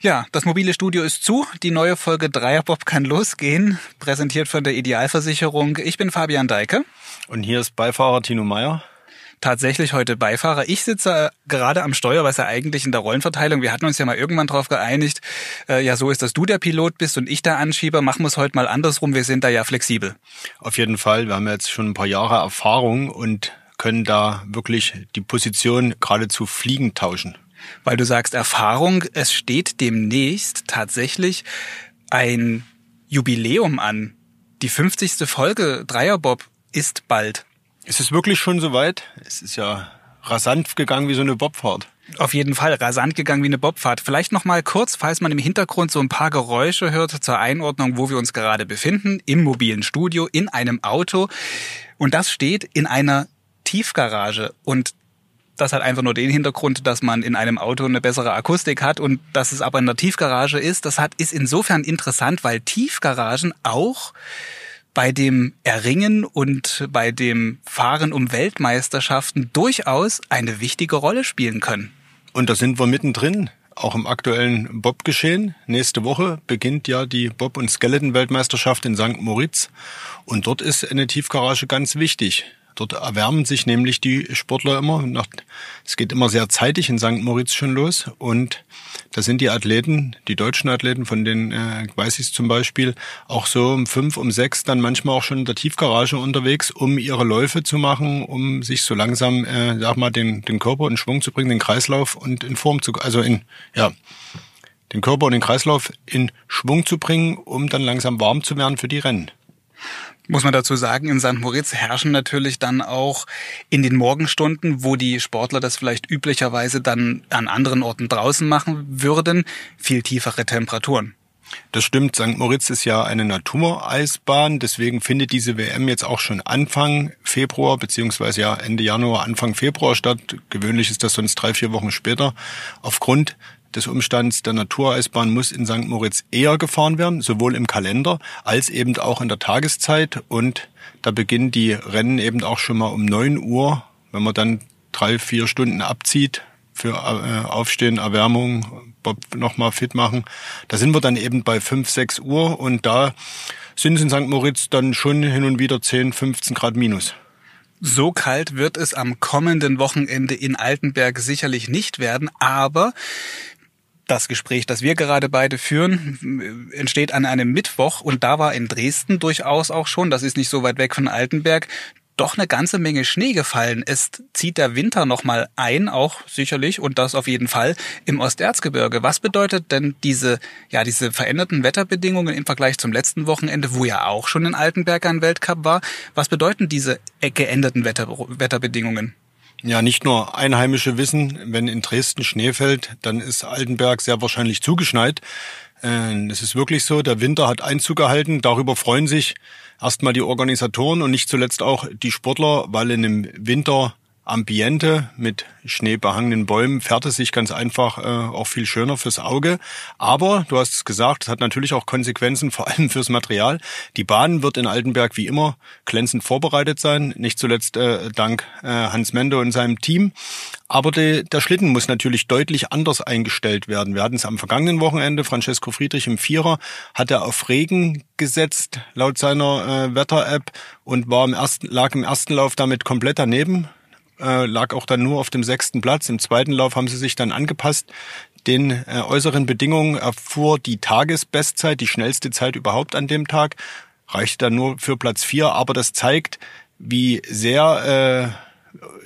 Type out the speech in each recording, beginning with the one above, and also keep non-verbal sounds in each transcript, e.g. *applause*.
Ja, das mobile Studio ist zu. Die neue Folge Dreierbob kann losgehen. Präsentiert von der Idealversicherung. Ich bin Fabian Deike. Und hier ist Beifahrer Tino Meyer tatsächlich heute Beifahrer. Ich sitze gerade am Steuer, was ja eigentlich in der Rollenverteilung, wir hatten uns ja mal irgendwann darauf geeinigt, äh, ja so ist, dass du der Pilot bist und ich der Anschieber. Machen wir es heute mal andersrum, wir sind da ja flexibel. Auf jeden Fall, wir haben jetzt schon ein paar Jahre Erfahrung und können da wirklich die Position geradezu fliegend tauschen. Weil du sagst Erfahrung, es steht demnächst tatsächlich ein Jubiläum an. Die 50. Folge Dreierbob ist bald. Ist es wirklich schon so weit? Es ist ja rasant gegangen wie so eine Bobfahrt. Auf jeden Fall rasant gegangen wie eine Bobfahrt. Vielleicht noch mal kurz, falls man im Hintergrund so ein paar Geräusche hört zur Einordnung, wo wir uns gerade befinden, im mobilen Studio, in einem Auto. Und das steht in einer Tiefgarage. Und das hat einfach nur den Hintergrund, dass man in einem Auto eine bessere Akustik hat und dass es aber in der Tiefgarage ist. Das hat, ist insofern interessant, weil Tiefgaragen auch bei dem Erringen und bei dem Fahren um Weltmeisterschaften durchaus eine wichtige Rolle spielen können. Und da sind wir mittendrin, auch im aktuellen Bob-Geschehen. Nächste Woche beginnt ja die Bob- und Skeleton-Weltmeisterschaft in St. Moritz. Und dort ist eine Tiefgarage ganz wichtig. Dort erwärmen sich nämlich die Sportler immer. Es geht immer sehr zeitig in St. Moritz schon los. Und da sind die Athleten, die deutschen Athleten, von denen äh, weiß ich zum Beispiel, auch so um fünf, um sechs dann manchmal auch schon in der Tiefgarage unterwegs, um ihre Läufe zu machen, um sich so langsam, äh, sag mal, den, den Körper in Schwung zu bringen, den Kreislauf und in Form zu, also in, ja, den Körper und den Kreislauf in Schwung zu bringen, um dann langsam warm zu werden für die Rennen muss man dazu sagen, in St. Moritz herrschen natürlich dann auch in den Morgenstunden, wo die Sportler das vielleicht üblicherweise dann an anderen Orten draußen machen würden, viel tiefere Temperaturen. Das stimmt. St. Moritz ist ja eine Natureisbahn. Deswegen findet diese WM jetzt auch schon Anfang Februar beziehungsweise ja Ende Januar, Anfang Februar statt. Gewöhnlich ist das sonst drei, vier Wochen später. Aufgrund des Umstands der Natureisbahn muss in St. Moritz eher gefahren werden, sowohl im Kalender als eben auch in der Tageszeit. Und da beginnen die Rennen eben auch schon mal um neun Uhr, wenn man dann drei, vier Stunden abzieht für äh, Aufstehen, Erwärmung, nochmal fit machen. Da sind wir dann eben bei fünf, sechs Uhr und da sind es in St. Moritz dann schon hin und wieder 10, 15 Grad minus. So kalt wird es am kommenden Wochenende in Altenberg sicherlich nicht werden, aber das Gespräch, das wir gerade beide führen, entsteht an einem Mittwoch und da war in Dresden durchaus auch schon, das ist nicht so weit weg von Altenberg, doch eine ganze Menge Schnee gefallen. Es zieht der Winter nochmal ein, auch sicherlich, und das auf jeden Fall im Osterzgebirge. Was bedeutet denn diese, ja, diese veränderten Wetterbedingungen im Vergleich zum letzten Wochenende, wo ja auch schon in Altenberg ein Weltcup war? Was bedeuten diese geänderten Wetter, Wetterbedingungen? Ja, nicht nur Einheimische wissen, wenn in Dresden Schnee fällt, dann ist Altenberg sehr wahrscheinlich zugeschneit. Äh, es ist wirklich so, der Winter hat Einzug gehalten. Darüber freuen sich erstmal die Organisatoren und nicht zuletzt auch die Sportler, weil in dem Winter Ambiente mit schneebehangenen Bäumen fährt es sich ganz einfach äh, auch viel schöner fürs Auge. Aber du hast es gesagt, es hat natürlich auch Konsequenzen, *laughs* vor allem fürs Material. Die Bahn wird in Altenberg wie immer glänzend vorbereitet sein, nicht zuletzt äh, dank äh, Hans Mende und seinem Team. Aber de, der Schlitten muss natürlich deutlich anders eingestellt werden. Wir hatten es am vergangenen Wochenende, Francesco Friedrich im Vierer, hat er auf Regen gesetzt, laut seiner äh, Wetter-App, und war im ersten, lag im ersten Lauf damit komplett daneben äh, lag auch dann nur auf dem sechsten Platz. Im zweiten Lauf haben sie sich dann angepasst. Den äh, äußeren Bedingungen erfuhr die Tagesbestzeit, die schnellste Zeit überhaupt an dem Tag, reichte dann nur für Platz vier, aber das zeigt, wie sehr äh,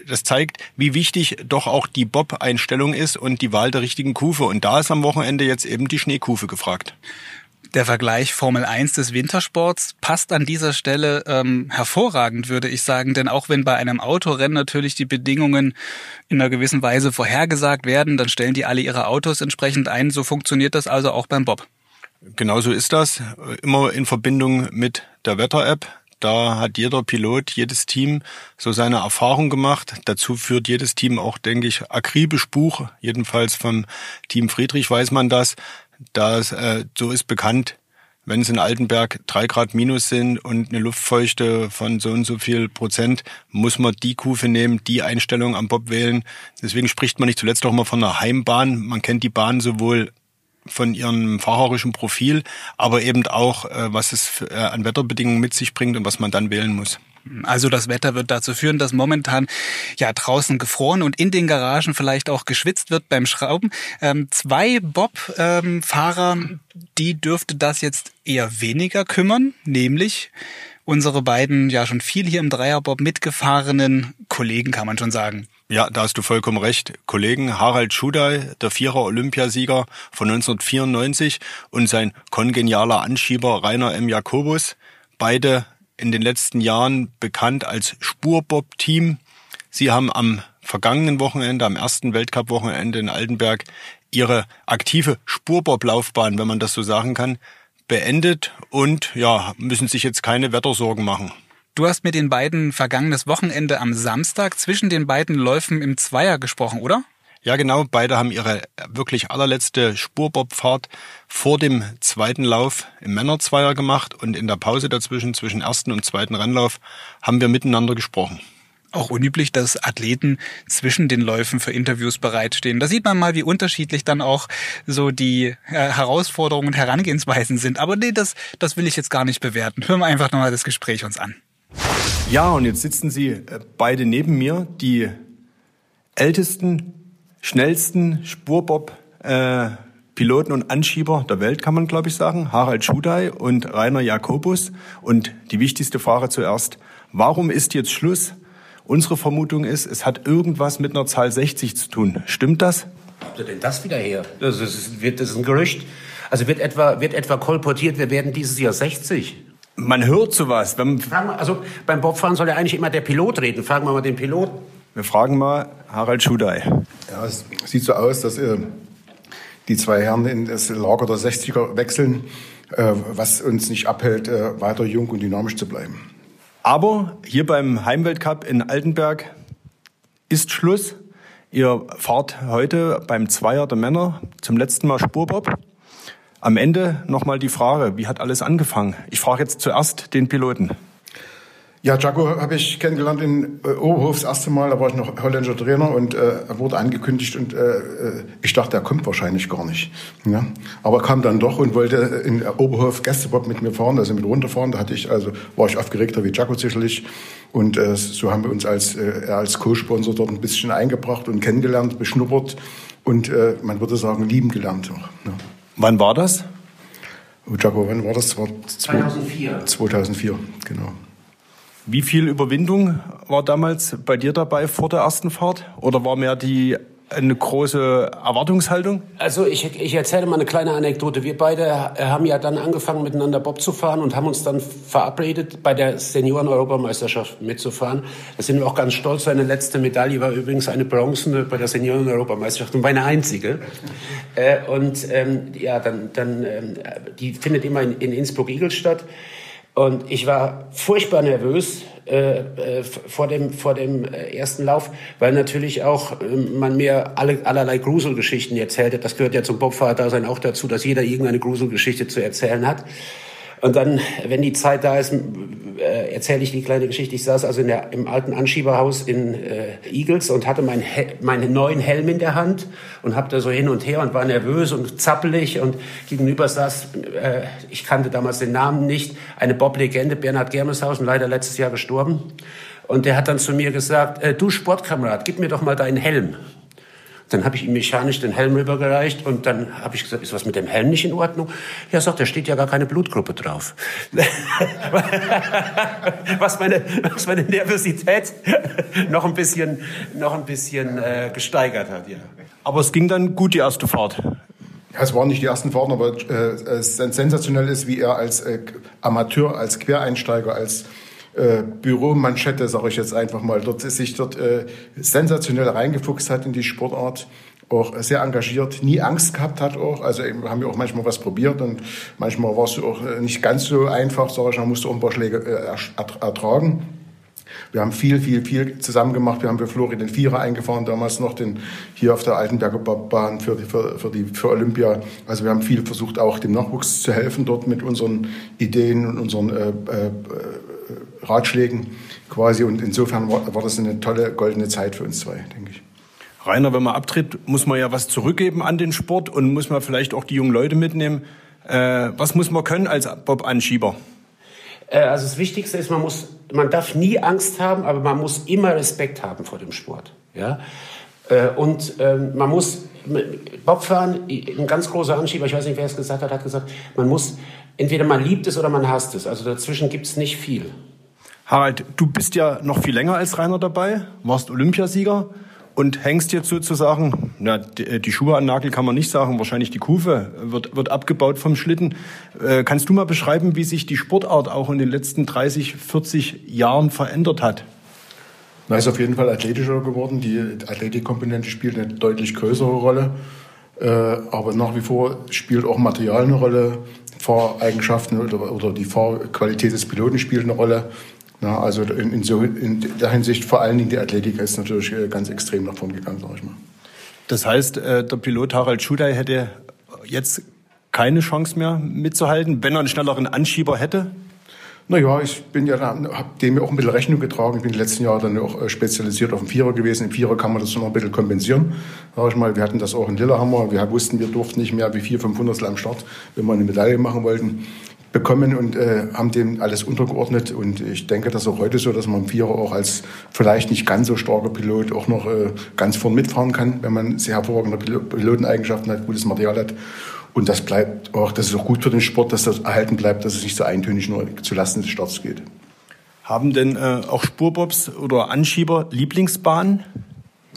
das zeigt, wie wichtig doch auch die Bob-Einstellung ist und die Wahl der richtigen Kufe. Und da ist am Wochenende jetzt eben die Schneekufe gefragt. Der Vergleich Formel 1 des Wintersports passt an dieser Stelle ähm, hervorragend, würde ich sagen. Denn auch wenn bei einem Autorennen natürlich die Bedingungen in einer gewissen Weise vorhergesagt werden, dann stellen die alle ihre Autos entsprechend ein. So funktioniert das also auch beim Bob. Genauso ist das. Immer in Verbindung mit der Wetter-App. Da hat jeder Pilot, jedes Team so seine Erfahrung gemacht. Dazu führt jedes Team auch, denke ich, akribisch Buch. Jedenfalls vom Team Friedrich weiß man das, da äh, so ist bekannt, wenn es in Altenberg drei Grad minus sind und eine Luftfeuchte von so und so viel Prozent, muss man die Kufe nehmen, die Einstellung am Bob wählen. Deswegen spricht man nicht zuletzt auch mal von einer Heimbahn. Man kennt die Bahn sowohl von ihrem fahrerischen Profil, aber eben auch, äh, was es äh, an Wetterbedingungen mit sich bringt und was man dann wählen muss. Also das Wetter wird dazu führen, dass momentan ja draußen gefroren und in den Garagen vielleicht auch geschwitzt wird beim Schrauben. Ähm, zwei Bob-Fahrer, ähm, die dürfte das jetzt eher weniger kümmern, nämlich unsere beiden ja schon viel hier im Dreierbob mitgefahrenen Kollegen, kann man schon sagen. Ja, da hast du vollkommen recht. Kollegen Harald Schudai, der Vierer Olympiasieger von 1994 und sein kongenialer Anschieber Rainer M. Jakobus, beide in den letzten Jahren bekannt als Spurbob-Team. Sie haben am vergangenen Wochenende, am ersten Weltcup-Wochenende in Altenberg, ihre aktive Spurbob-Laufbahn, wenn man das so sagen kann, beendet und ja, müssen sich jetzt keine Wettersorgen machen. Du hast mit den beiden vergangenes Wochenende am Samstag zwischen den beiden Läufen im Zweier gesprochen, oder? Ja, genau. Beide haben ihre wirklich allerletzte Spurbobfahrt vor dem zweiten Lauf im Männerzweier gemacht und in der Pause dazwischen, zwischen ersten und zweiten Rennlauf, haben wir miteinander gesprochen. Auch unüblich, dass Athleten zwischen den Läufen für Interviews bereitstehen. Da sieht man mal, wie unterschiedlich dann auch so die äh, Herausforderungen und Herangehensweisen sind. Aber nee, das, das will ich jetzt gar nicht bewerten. Hören wir einfach nochmal das Gespräch uns an. Ja, und jetzt sitzen Sie äh, beide neben mir, die ältesten, schnellsten Spurbob äh, und Anschieber der Welt, kann man glaube ich sagen, Harald Schudai und Rainer Jakobus. Und die wichtigste Frage zuerst, warum ist jetzt Schluss? Unsere Vermutung ist, es hat irgendwas mit einer Zahl 60 zu tun. Stimmt das? Habt ihr denn das wieder her? Das ist, das ist ein Gerücht. Also wird etwa, wird etwa kolportiert, wir werden dieses Jahr 60. Man hört sowas. Wenn also beim Bobfahren soll ja eigentlich immer der Pilot reden. Fragen wir mal den Piloten. Wir fragen mal Harald Schudai. Ja, es sieht so aus, dass äh, die zwei Herren in das Lager der 60er wechseln, äh, was uns nicht abhält, äh, weiter jung und dynamisch zu bleiben. Aber hier beim Heimweltcup in Altenberg ist Schluss. Ihr fahrt heute beim Zweier der Männer zum letzten Mal Spurbob. Am Ende nochmal die Frage, wie hat alles angefangen? Ich frage jetzt zuerst den Piloten. Ja, Jaco habe ich kennengelernt in äh, Oberhof das erste Mal. Da war ich noch holländischer Trainer und äh, er wurde angekündigt und äh, äh, ich dachte, er kommt wahrscheinlich gar nicht. Ja? Aber er kam dann doch und wollte in Oberhof Gästebob mit mir fahren, also mit runterfahren. Da hatte ich also war ich aufgeregter wie Jaco sicherlich und äh, so haben wir uns als äh, er als Co-Sponsor dort ein bisschen eingebracht und kennengelernt, beschnuppert und äh, man würde sagen lieben gelernt. Ja. Wann war das? Oh, Jaco, wann war das? das war 2004. 2004, genau. Wie viel Überwindung war damals bei dir dabei vor der ersten Fahrt? Oder war mehr die eine große Erwartungshaltung? Also ich, ich erzähle mal eine kleine Anekdote. Wir beide haben ja dann angefangen miteinander Bob zu fahren und haben uns dann verabredet, bei der Senioren-Europameisterschaft mitzufahren. Da sind wir auch ganz stolz. Seine letzte Medaille war übrigens eine bronzene bei der Senioren-Europameisterschaft und meine einzige. Äh, und ähm, ja, dann, dann ähm, die findet immer in, in Innsbruck-Igel statt. Und ich war furchtbar nervös äh, äh, vor dem, vor dem äh, ersten Lauf, weil natürlich auch äh, man mir alle, allerlei Gruselgeschichten erzählte. Das gehört ja zum Bobfahrer-Dasein auch dazu, dass jeder irgendeine Gruselgeschichte zu erzählen hat. Und dann, wenn die Zeit da ist, äh, erzähle ich die kleine Geschichte. Ich saß also der, im alten Anschieberhaus in äh, Eagles und hatte mein meinen neuen Helm in der Hand und habe da so hin und her und war nervös und zappelig und gegenüber saß, äh, ich kannte damals den Namen nicht, eine Bob-Legende, Bernhard Germeshausen, leider letztes Jahr gestorben. Und der hat dann zu mir gesagt, äh, du Sportkamerad, gib mir doch mal deinen Helm. Dann habe ich ihm mechanisch den Helm rübergereicht und dann habe ich gesagt, ist was mit dem Helm nicht in Ordnung? Ja, sagt, da steht ja gar keine Blutgruppe drauf. *laughs* was, meine, was meine Nervosität noch ein bisschen, noch ein bisschen äh, gesteigert hat. Ja. Aber es ging dann gut die erste Fahrt. Ja, es waren nicht die ersten Fahrten, aber äh, es sensationell ist, wie er als äh, Amateur, als Quereinsteiger, als äh, Büromanschette, sage ich jetzt einfach mal, dort sich dort äh, sensationell reingefuchst hat in die Sportart auch sehr engagiert, nie Angst gehabt hat auch. Also haben wir auch manchmal was probiert und manchmal war es auch äh, nicht ganz so einfach, sage ich, man musste auch ein paar Schläge äh, ertragen. Wir haben viel, viel, viel zusammen gemacht. Wir haben für Flori den Vierer eingefahren, damals noch den hier auf der Altenberger Bahn für, die, für, für, die, für Olympia. Also wir haben viel versucht, auch dem Nachwuchs zu helfen dort mit unseren Ideen und unseren äh, äh, Ratschlägen quasi. Und insofern war, war das eine tolle goldene Zeit für uns zwei, denke ich. Rainer, wenn man abtritt, muss man ja was zurückgeben an den Sport und muss man vielleicht auch die jungen Leute mitnehmen. Äh, was muss man können als Bob-Anschieber? Äh, also das Wichtigste ist, man muss, man darf nie Angst haben, aber man muss immer Respekt haben vor dem Sport. Ja? Äh, und ähm, man muss Bobfahren, ein ganz großer Anschieber, ich weiß nicht, wer es gesagt hat, hat gesagt, man muss, entweder man liebt es oder man hasst es. Also dazwischen gibt es nicht viel. Harald, du bist ja noch viel länger als Rainer dabei, warst Olympiasieger und hängst jetzt sozusagen, na, die, die Schuhe an Nagel kann man nicht sagen, wahrscheinlich die Kufe wird, wird abgebaut vom Schlitten. Äh, kannst du mal beschreiben, wie sich die Sportart auch in den letzten 30, 40 Jahren verändert hat? Na, ist auf jeden Fall athletischer geworden. Die Athletikkomponente spielt eine deutlich größere Rolle. Äh, aber nach wie vor spielt auch Material eine Rolle. Fahreigenschaften oder, oder die Fahrqualität des Piloten spielt eine Rolle. Na, also in, in, so, in der Hinsicht vor allen Dingen die Athletik ist natürlich äh, ganz extrem nach vorn gegangen, sag ich mal. Das heißt, äh, der Pilot Harald Schudai hätte jetzt keine Chance mehr mitzuhalten, wenn er einen schnelleren Anschieber hätte? Naja, ich bin ja habe dem ja auch ein bisschen Rechnung getragen. Ich bin die letzten Jahre dann auch äh, spezialisiert auf den Vierer gewesen. Im Vierer kann man das noch ein bisschen kompensieren. Sag ich mal, wir hatten das auch in Lillehammer. Wir wussten, wir durften nicht mehr wie vier, 500 am Start, wenn wir eine Medaille machen wollten bekommen und äh, haben dem alles untergeordnet. Und ich denke, das ist auch heute so, dass man im Vierer auch als vielleicht nicht ganz so starker Pilot auch noch äh, ganz vorn mitfahren kann, wenn man sehr hervorragende Piloteneigenschaften hat, gutes Material hat. Und das bleibt auch, das ist auch gut für den Sport, dass das erhalten bleibt, dass es nicht so eintönig nur zulasten des Starts geht. Haben denn äh, auch Spurbobs oder Anschieber Lieblingsbahnen?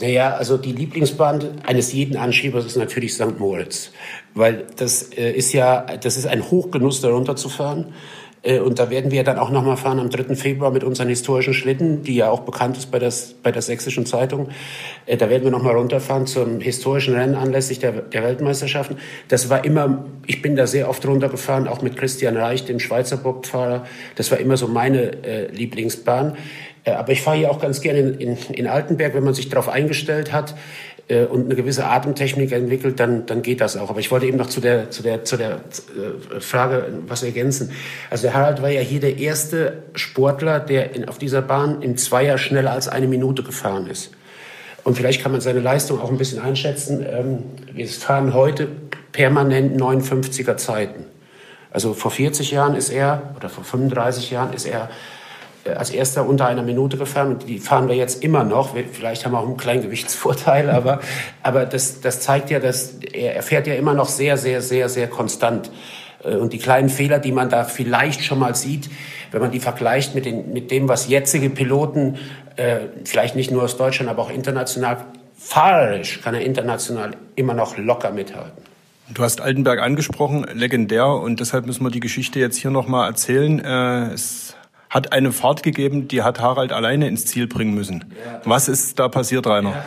Naja, also die Lieblingsbahn eines jeden Anschiebers ist natürlich St. Moritz, weil das äh, ist ja, das ist ein Hochgenuss, darunter zu fahren. Äh, und da werden wir dann auch nochmal fahren am 3. Februar mit unseren historischen Schlitten, die ja auch bekannt ist bei, das, bei der Sächsischen Zeitung. Äh, da werden wir nochmal runterfahren zum historischen Rennen anlässlich der, der Weltmeisterschaften. Das war immer, ich bin da sehr oft runtergefahren, auch mit Christian Reich, dem Schweizer Bobfahrer. Das war immer so meine äh, Lieblingsbahn. Äh, aber ich fahre hier auch ganz gerne in, in, in Altenberg, wenn man sich darauf eingestellt hat äh, und eine gewisse Atemtechnik entwickelt, dann, dann geht das auch. Aber ich wollte eben noch zu der, zu der, zu der äh, Frage was ergänzen. Also der Harald war ja hier der erste Sportler, der in, auf dieser Bahn im Zweier schneller als eine Minute gefahren ist. Und vielleicht kann man seine Leistung auch ein bisschen einschätzen. Ähm, wir fahren heute permanent 59er Zeiten. Also vor 40 Jahren ist er, oder vor 35 Jahren ist er als erster unter einer Minute gefahren die fahren wir jetzt immer noch. Vielleicht haben wir auch einen kleinen Gewichtsvorteil, aber, aber das, das zeigt ja, dass er, er fährt ja immer noch sehr, sehr, sehr, sehr konstant. Äh, und die kleinen Fehler, die man da vielleicht schon mal sieht, wenn man die vergleicht mit, den, mit dem, was jetzige Piloten, äh, vielleicht nicht nur aus Deutschland, aber auch international, fahrerisch kann er international immer noch locker mithalten. Du hast Altenberg angesprochen, legendär, und deshalb müssen wir die Geschichte jetzt hier nochmal erzählen. Äh, es hat eine Fahrt gegeben, die hat Harald alleine ins Ziel bringen müssen. Ja. Was ist da passiert, Rainer? Ja.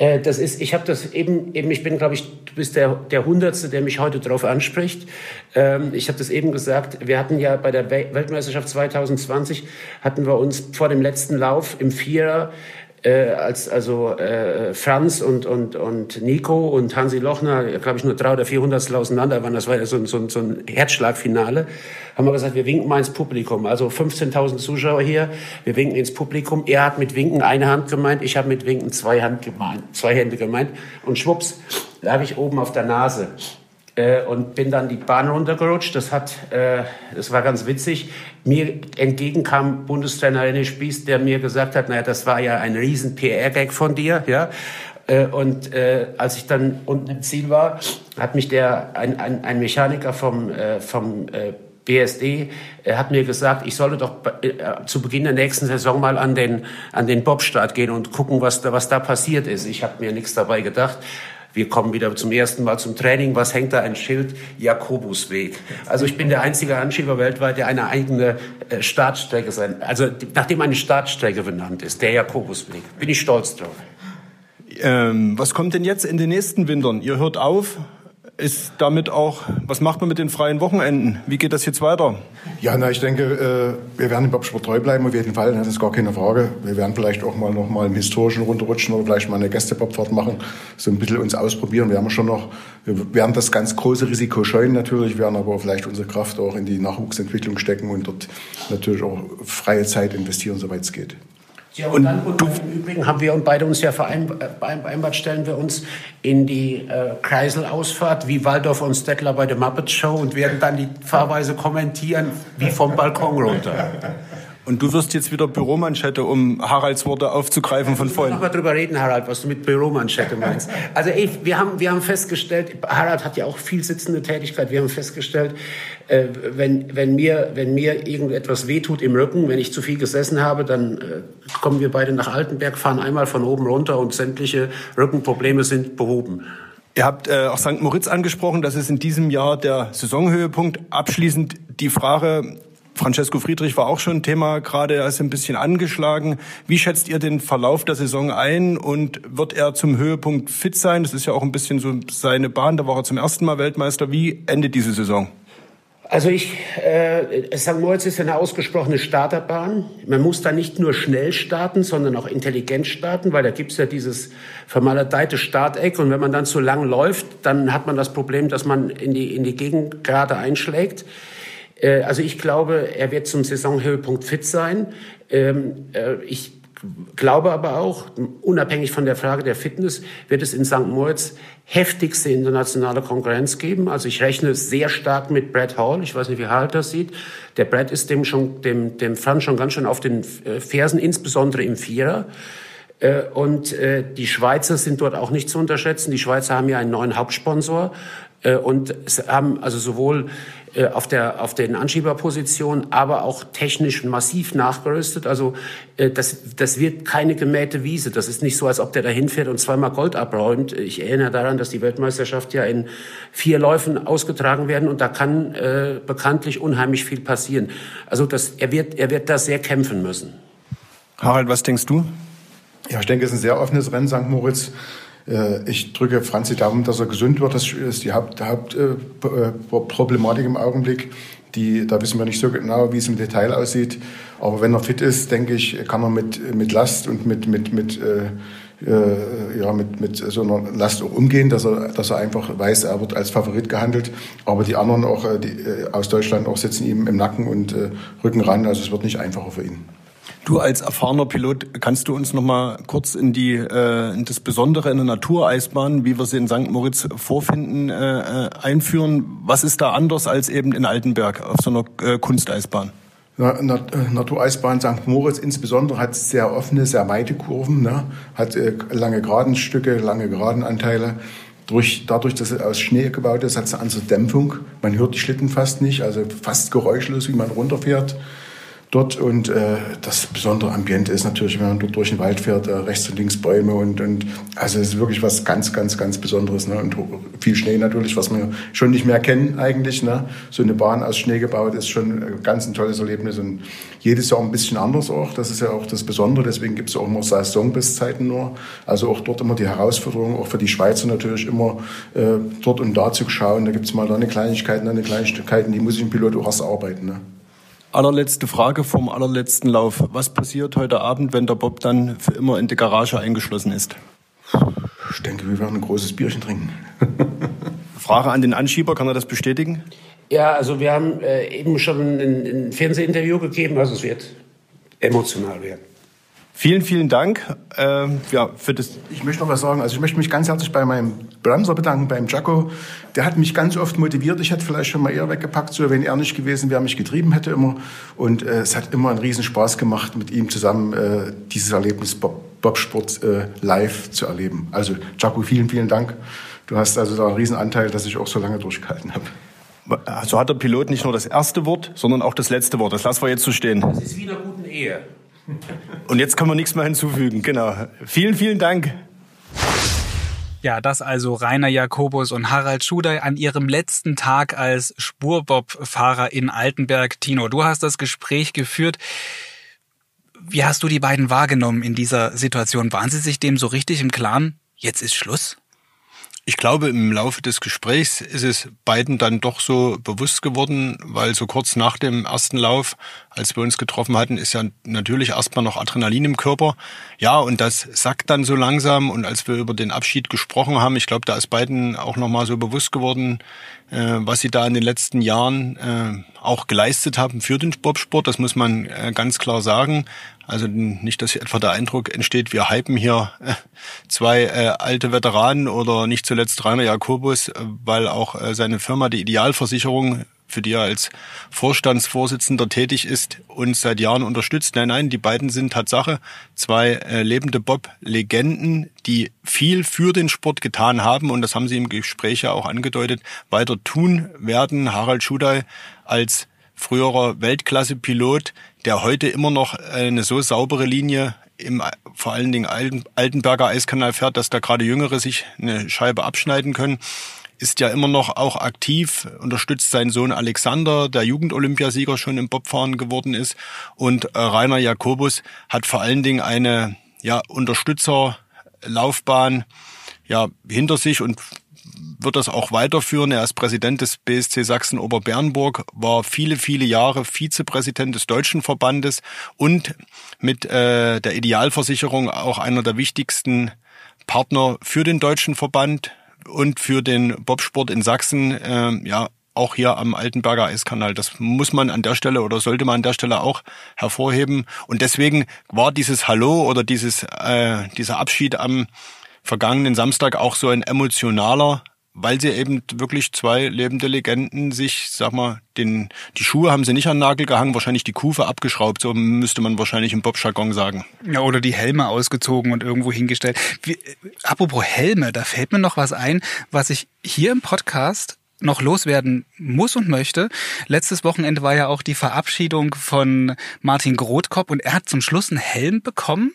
Äh, das ist, ich habe das eben, eben, ich bin, glaube ich, du bist der, der Hundertste, der mich heute darauf anspricht. Ähm, ich habe das eben gesagt, wir hatten ja bei der Weltmeisterschaft 2020, hatten wir uns vor dem letzten Lauf im Vierer äh, als also äh, Franz und, und, und Nico und Hansi Lochner, glaube ich, nur drei oder vierhundertstel auseinander waren. Das war ja so, so, so ein Herzschlagfinale. Haben wir gesagt, wir winken mal ins Publikum. Also 15.000 Zuschauer hier, wir winken ins Publikum. Er hat mit Winken eine Hand gemeint, ich habe mit Winken zwei, Hand gemeint, zwei Hände gemeint. Und schwupps, lag ich oben auf der Nase äh, und bin dann die Bahn runtergerutscht. Das hat, äh, das war ganz witzig. Mir entgegen kam Bundestrainer René Spieß, der mir gesagt hat, naja, das war ja ein riesen PR-Gag von dir, ja. Äh, und äh, als ich dann unten im Ziel war, hat mich der ein, ein, ein Mechaniker vom äh, vom äh, BSD er hat mir gesagt, ich solle doch äh, zu Beginn der nächsten Saison mal an den an den Bobstart gehen und gucken, was da was da passiert ist. Ich habe mir nichts dabei gedacht. Wir kommen wieder zum ersten Mal zum Training. Was hängt da ein Schild? Jakobusweg. Also ich bin der einzige Anschieber weltweit, der eine eigene äh, Startstrecke sein, also nachdem eine Startstrecke benannt ist, der Jakobusweg. Bin ich stolz drauf. Ähm, was kommt denn jetzt in den nächsten Wintern? Ihr hört auf ist damit auch, was macht man mit den freien Wochenenden? Wie geht das jetzt weiter? Ja, na, ich denke, äh, wir werden dem Bobsport treu bleiben auf jeden Fall, das ist gar keine Frage. Wir werden vielleicht auch mal noch mal im historischen runterrutschen oder vielleicht mal eine Gästebobfahrt machen, so ein bisschen uns ausprobieren. Wir haben schon noch, wir werden das ganz große Risiko scheuen natürlich, werden aber vielleicht unsere Kraft auch in die Nachwuchsentwicklung stecken und dort natürlich auch freie Zeit investieren, soweit es geht. Ja, und, und dann und im Übrigen haben wir und beide uns ja vereinbart, stellen wir uns in die äh, Kreiselausfahrt wie Waldorf und Stettler bei der Muppet Show und werden dann die Fahrweise kommentieren wie vom Balkon runter. *laughs* Und du wirst jetzt wieder Büromanschette, um Haralds Worte aufzugreifen von vorhin. Noch mal drüber reden, Harald, was du mit Büromanschette meinst. Also ey, wir haben, wir haben festgestellt, Harald hat ja auch viel sitzende Tätigkeit. Wir haben festgestellt, äh, wenn, wenn mir, wenn mir irgendetwas wehtut im Rücken, wenn ich zu viel gesessen habe, dann äh, kommen wir beide nach Altenberg, fahren einmal von oben runter und sämtliche Rückenprobleme sind behoben. Ihr habt äh, auch St. Moritz angesprochen. Das ist in diesem Jahr der Saisonhöhepunkt. Abschließend die Frage, Francesco Friedrich war auch schon Thema, gerade er ist ein bisschen angeschlagen. Wie schätzt ihr den Verlauf der Saison ein und wird er zum Höhepunkt fit sein? Das ist ja auch ein bisschen so seine Bahn, da war er zum ersten Mal Weltmeister. Wie endet diese Saison? Also ich, äh, St. Moritz ist eine ausgesprochene Starterbahn. Man muss da nicht nur schnell starten, sondern auch intelligent starten, weil da gibt's ja dieses vermaledeite Starteck und wenn man dann zu lang läuft, dann hat man das Problem, dass man in die, in die Gegend gerade einschlägt. Äh, also ich glaube, er wird zum Saisonhöhepunkt fit sein. Ähm, äh, ich glaube aber auch, unabhängig von der Frage der Fitness, wird es in St. Moritz heftigste internationale Konkurrenz geben. Also ich rechne sehr stark mit Brad Hall. Ich weiß nicht, wie Harald das sieht. Der Brad ist dem schon, dem, dem Franz schon ganz schön auf den äh, Fersen, insbesondere im Vierer. Und die Schweizer sind dort auch nicht zu unterschätzen. Die Schweizer haben ja einen neuen Hauptsponsor und haben also sowohl äh, auf, der, auf den Anschieberpositionen, aber auch technisch massiv nachgerüstet. Also äh, das, das wird keine gemähte Wiese. Das ist nicht so, als ob der da hinfährt und zweimal Gold abräumt. Ich erinnere daran, dass die Weltmeisterschaft ja in vier Läufen ausgetragen werden und da kann äh, bekanntlich unheimlich viel passieren. Also das, er, wird, er wird da sehr kämpfen müssen. Harald, was denkst du? Ja, ich denke, es ist ein sehr offenes Rennen, St. Moritz. Äh, ich drücke Franzi Daumen, dass er gesund wird. Das ist die Hauptproblematik Haupt, äh, im Augenblick. Die, da wissen wir nicht so genau, wie es im Detail aussieht. Aber wenn er fit ist, denke ich, kann er mit, mit Last und mit, mit, mit, äh, äh, ja, mit, mit so einer Last auch umgehen, dass er, dass er einfach weiß, er wird als Favorit gehandelt. Aber die anderen auch, äh, die, aus Deutschland auch sitzen ihm im Nacken und äh, rücken ran. Also es wird nicht einfacher für ihn. Du als erfahrener Pilot, kannst du uns noch mal kurz in die äh, in das Besondere in der Natureisbahn, wie wir sie in St. Moritz vorfinden, äh, äh, einführen? Was ist da anders als eben in Altenberg auf so einer äh, Kunsteisbahn? Na, Nat äh, Natureisbahn St. Moritz insbesondere hat sehr offene, sehr weite Kurven, ne? hat äh, lange Geradenstücke, lange Geradenanteile. Durch, dadurch, dass es aus Schnee gebaut ist, hat es eine andere Dämpfung. Man hört die Schlitten fast nicht, also fast geräuschlos, wie man runterfährt dort. Und äh, das besondere Ambiente ist natürlich, wenn man dort durch den Wald fährt, äh, rechts und links Bäume und, und also es ist wirklich was ganz, ganz, ganz Besonderes. Ne? Und viel Schnee natürlich, was wir schon nicht mehr kennen eigentlich. Ne? So eine Bahn aus Schnee gebaut ist schon ein ganz ein tolles Erlebnis und jedes Jahr ein bisschen anders auch. Das ist ja auch das Besondere, deswegen gibt es auch immer Saisonbestzeiten nur. Also auch dort immer die Herausforderung, auch für die Schweizer natürlich immer äh, dort und da zu schauen. Da gibt es mal da eine Kleinigkeit, eine Kleinigkeiten, die muss ich im Pilot auch erst arbeiten. Ne? Allerletzte Frage vom allerletzten Lauf. Was passiert heute Abend, wenn der Bob dann für immer in die Garage eingeschlossen ist? Ich denke, wir werden ein großes Bierchen trinken. *laughs* Frage an den Anschieber, kann er das bestätigen? Ja, also wir haben äh, eben schon ein, ein Fernsehinterview gegeben, also es wird emotional werden. Vielen, vielen Dank äh, ja, für das. Ich möchte noch was sagen. Also ich möchte mich ganz herzlich bei meinem Bremser bedanken, beim Jaco. Der hat mich ganz oft motiviert. Ich hätte vielleicht schon mal eher weggepackt, so wenn er nicht gewesen wäre, mich getrieben hätte immer. Und äh, es hat immer einen riesen Spaß gemacht, mit ihm zusammen äh, dieses Erlebnis Bob, Bobsport äh, live zu erleben. Also Jaco, vielen, vielen Dank. Du hast also da einen riesen Anteil, dass ich auch so lange durchgehalten habe. Also hat der Pilot nicht nur das erste Wort, sondern auch das letzte Wort. Das lassen wir jetzt so stehen. Das ist wie in einer guten Ehe. Und jetzt kann man nichts mehr hinzufügen. Genau. Vielen, vielen Dank. Ja, das also Rainer Jakobus und Harald Schudey an ihrem letzten Tag als Spurbob-Fahrer in Altenberg. Tino, du hast das Gespräch geführt. Wie hast du die beiden wahrgenommen in dieser Situation? Waren sie sich dem so richtig im Klaren? Jetzt ist Schluss? Ich glaube, im Laufe des Gesprächs ist es beiden dann doch so bewusst geworden, weil so kurz nach dem ersten Lauf, als wir uns getroffen hatten, ist ja natürlich erstmal noch Adrenalin im Körper. Ja, und das sackt dann so langsam. Und als wir über den Abschied gesprochen haben, ich glaube, da ist beiden auch nochmal so bewusst geworden, was sie da in den letzten Jahren äh, auch geleistet haben für den Bobsport. Das muss man äh, ganz klar sagen. Also nicht, dass hier etwa der Eindruck entsteht, wir hypen hier äh, zwei äh, alte Veteranen oder nicht zuletzt Rainer Jakobus, äh, weil auch äh, seine Firma, die Idealversicherung, für die er als Vorstandsvorsitzender tätig ist, uns seit Jahren unterstützt. Nein, nein, die beiden sind Tatsache zwei äh, lebende Bob-Legenden, die viel für den Sport getan haben und das haben sie im Gespräch ja auch angedeutet, weiter tun werden. Harald Schudai als früherer Weltklasse-Pilot, der heute immer noch eine so saubere Linie im vor allen Dingen Altenberger Eiskanal fährt, dass da gerade Jüngere sich eine Scheibe abschneiden können, ist ja immer noch auch aktiv, unterstützt seinen Sohn Alexander, der Jugendolympiasieger schon im Bobfahren geworden ist. Und äh, Rainer Jakobus hat vor allen Dingen eine ja, Unterstützerlaufbahn ja, hinter sich und wird das auch weiterführen. Er ist Präsident des BSC Sachsen-Oberbernburg, war viele, viele Jahre Vizepräsident des Deutschen Verbandes und mit äh, der Idealversicherung auch einer der wichtigsten Partner für den Deutschen Verband und für den Bobsport in Sachsen. Äh, ja, auch hier am Altenberger Eiskanal. Das muss man an der Stelle oder sollte man an der Stelle auch hervorheben. Und deswegen war dieses Hallo oder dieses äh, dieser Abschied am vergangenen Samstag auch so ein emotionaler weil sie eben wirklich zwei lebende Legenden sich, sag mal, den, die Schuhe haben sie nicht an den Nagel gehangen, wahrscheinlich die Kufe abgeschraubt, so müsste man wahrscheinlich im Bob-Jargon sagen. Ja, oder die Helme ausgezogen und irgendwo hingestellt. Wie, apropos Helme, da fällt mir noch was ein, was ich hier im Podcast noch loswerden muss und möchte. Letztes Wochenende war ja auch die Verabschiedung von Martin Grothkopf und er hat zum Schluss einen Helm bekommen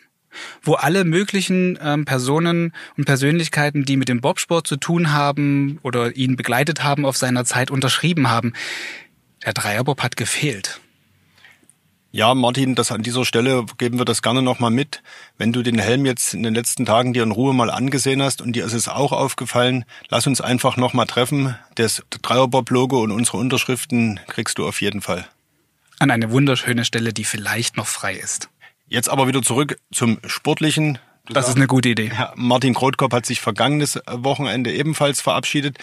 wo alle möglichen ähm, Personen und Persönlichkeiten, die mit dem Bobsport zu tun haben oder ihn begleitet haben auf seiner Zeit, unterschrieben haben. Der Dreierbob hat gefehlt. Ja, Martin, das an dieser Stelle geben wir das gerne nochmal mit. Wenn du den Helm jetzt in den letzten Tagen dir in Ruhe mal angesehen hast und dir ist es auch aufgefallen, lass uns einfach nochmal treffen. Das Dreierbob-Logo und unsere Unterschriften kriegst du auf jeden Fall. An eine wunderschöne Stelle, die vielleicht noch frei ist. Jetzt aber wieder zurück zum Sportlichen. Du das sagst, ist eine gute Idee. Herr Martin Krotkop hat sich vergangenes Wochenende ebenfalls verabschiedet.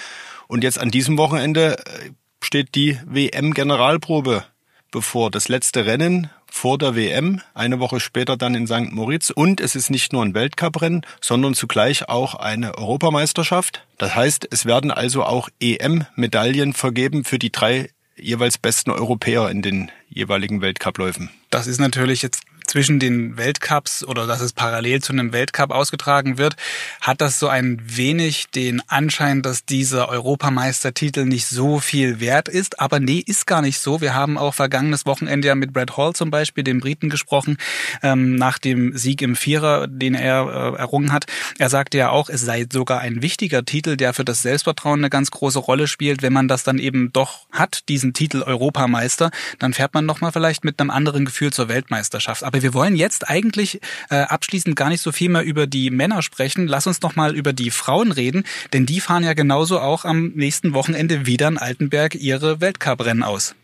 Und jetzt an diesem Wochenende äh, steht die WM-Generalprobe bevor. Das letzte Rennen vor der WM, eine Woche später dann in St. Moritz. Und es ist nicht nur ein Weltcuprennen, sondern zugleich auch eine Europameisterschaft. Das heißt, es werden also auch EM-Medaillen vergeben für die drei jeweils besten Europäer in den jeweiligen Weltcupläufen. Das ist natürlich jetzt zwischen den Weltcups oder dass es parallel zu einem Weltcup ausgetragen wird, hat das so ein wenig den Anschein, dass dieser Europameistertitel nicht so viel wert ist. Aber nee, ist gar nicht so. Wir haben auch vergangenes Wochenende ja mit Brad Hall zum Beispiel, dem Briten, gesprochen, ähm, nach dem Sieg im Vierer, den er äh, errungen hat. Er sagte ja auch, es sei sogar ein wichtiger Titel, der für das Selbstvertrauen eine ganz große Rolle spielt. Wenn man das dann eben doch hat, diesen Titel Europameister, dann fährt man nochmal vielleicht mit einem anderen Gefühl zur Weltmeisterschaft. Aber wir wollen jetzt eigentlich äh, abschließend gar nicht so viel mehr über die Männer sprechen. Lass uns noch mal über die Frauen reden, denn die fahren ja genauso auch am nächsten Wochenende wieder in Altenberg ihre Weltcuprennen aus.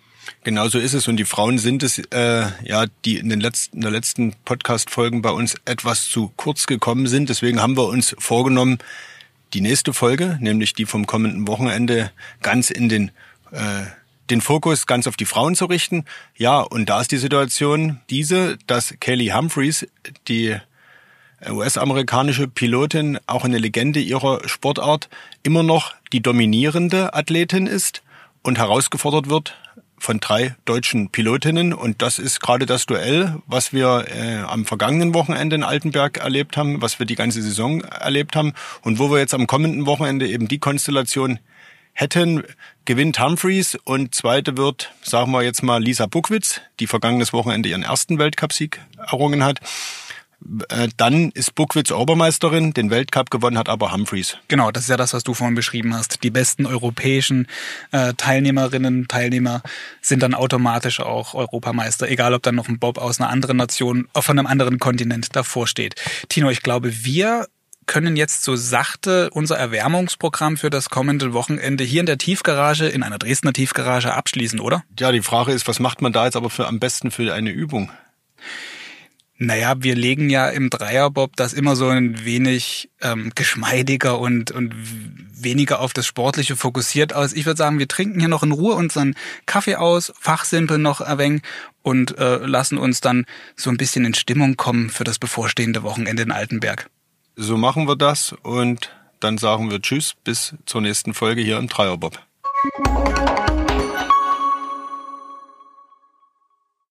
Genau so ist es. Und die Frauen sind es, äh, ja, die in den letzten, in der letzten Podcast-Folgen bei uns etwas zu kurz gekommen sind. Deswegen haben wir uns vorgenommen, die nächste Folge, nämlich die vom kommenden Wochenende, ganz in den äh, den Fokus ganz auf die Frauen zu richten. Ja, und da ist die Situation diese, dass Kelly Humphreys, die US-amerikanische Pilotin, auch eine Legende ihrer Sportart, immer noch die dominierende Athletin ist und herausgefordert wird von drei deutschen Pilotinnen. Und das ist gerade das Duell, was wir äh, am vergangenen Wochenende in Altenberg erlebt haben, was wir die ganze Saison erlebt haben und wo wir jetzt am kommenden Wochenende eben die Konstellation hätten, gewinnt Humphreys und zweite wird, sagen wir jetzt mal, Lisa Buckwitz, die vergangenes Wochenende ihren ersten Weltcupsieg errungen hat. Äh, dann ist Buckwitz Obermeisterin, den Weltcup gewonnen hat aber Humphreys. Genau, das ist ja das, was du vorhin beschrieben hast. Die besten europäischen äh, Teilnehmerinnen, Teilnehmer sind dann automatisch auch Europameister, egal ob dann noch ein Bob aus einer anderen Nation, auch von einem anderen Kontinent davor steht. Tino, ich glaube, wir können jetzt so sachte unser Erwärmungsprogramm für das kommende Wochenende hier in der Tiefgarage, in einer Dresdner Tiefgarage abschließen, oder? Ja, die Frage ist, was macht man da jetzt aber für am besten für eine Übung? Naja, wir legen ja im Dreierbob das immer so ein wenig ähm, geschmeidiger und, und weniger auf das Sportliche fokussiert aus. Ich würde sagen, wir trinken hier noch in Ruhe unseren Kaffee aus, fachsimpel noch erwäng und äh, lassen uns dann so ein bisschen in Stimmung kommen für das bevorstehende Wochenende in Altenberg. So machen wir das und dann sagen wir Tschüss bis zur nächsten Folge hier im Dreierbob.